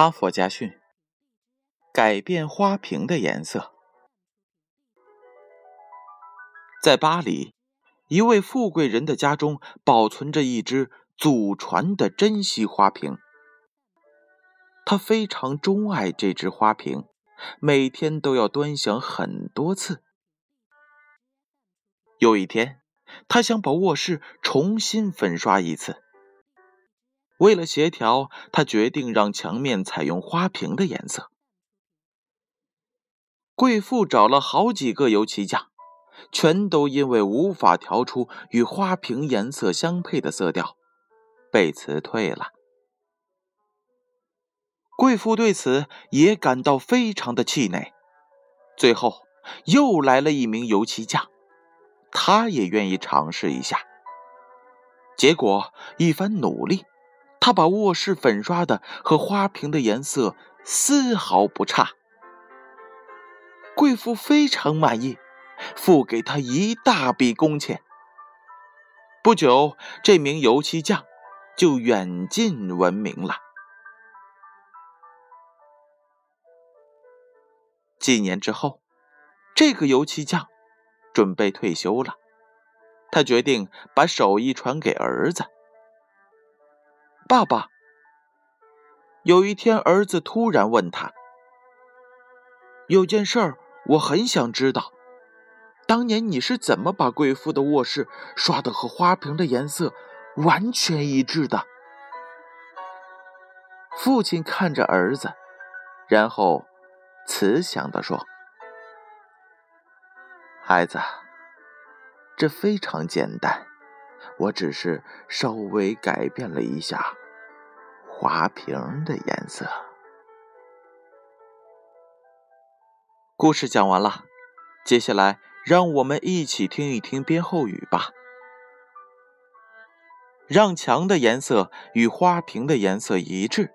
哈佛家训：改变花瓶的颜色。在巴黎，一位富贵人的家中保存着一只祖传的珍稀花瓶。他非常钟爱这只花瓶，每天都要端详很多次。有一天，他想把卧室重新粉刷一次。为了协调，他决定让墙面采用花瓶的颜色。贵妇找了好几个油漆匠，全都因为无法调出与花瓶颜色相配的色调，被辞退了。贵妇对此也感到非常的气馁。最后，又来了一名油漆匠，他也愿意尝试一下。结果，一番努力。他把卧室粉刷的和花瓶的颜色丝毫不差，贵妇非常满意，付给他一大笔工钱。不久，这名油漆匠就远近闻名了。几年之后，这个油漆匠准备退休了，他决定把手艺传给儿子。爸爸，有一天，儿子突然问他：“有件事儿，我很想知道，当年你是怎么把贵妇的卧室刷的和花瓶的颜色完全一致的？”父亲看着儿子，然后慈祥地说：“孩子，这非常简单，我只是稍微改变了一下。”花瓶的颜色。故事讲完了，接下来让我们一起听一听编后语吧。让墙的颜色与花瓶的颜色一致，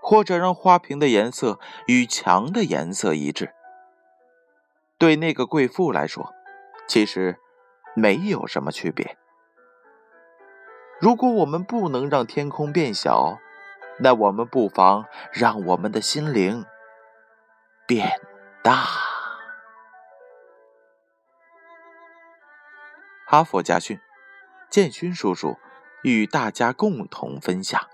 或者让花瓶的颜色与墙的颜色一致。对那个贵妇来说，其实没有什么区别。如果我们不能让天空变小，那我们不妨让我们的心灵变大。哈佛家训，建勋叔叔与大家共同分享。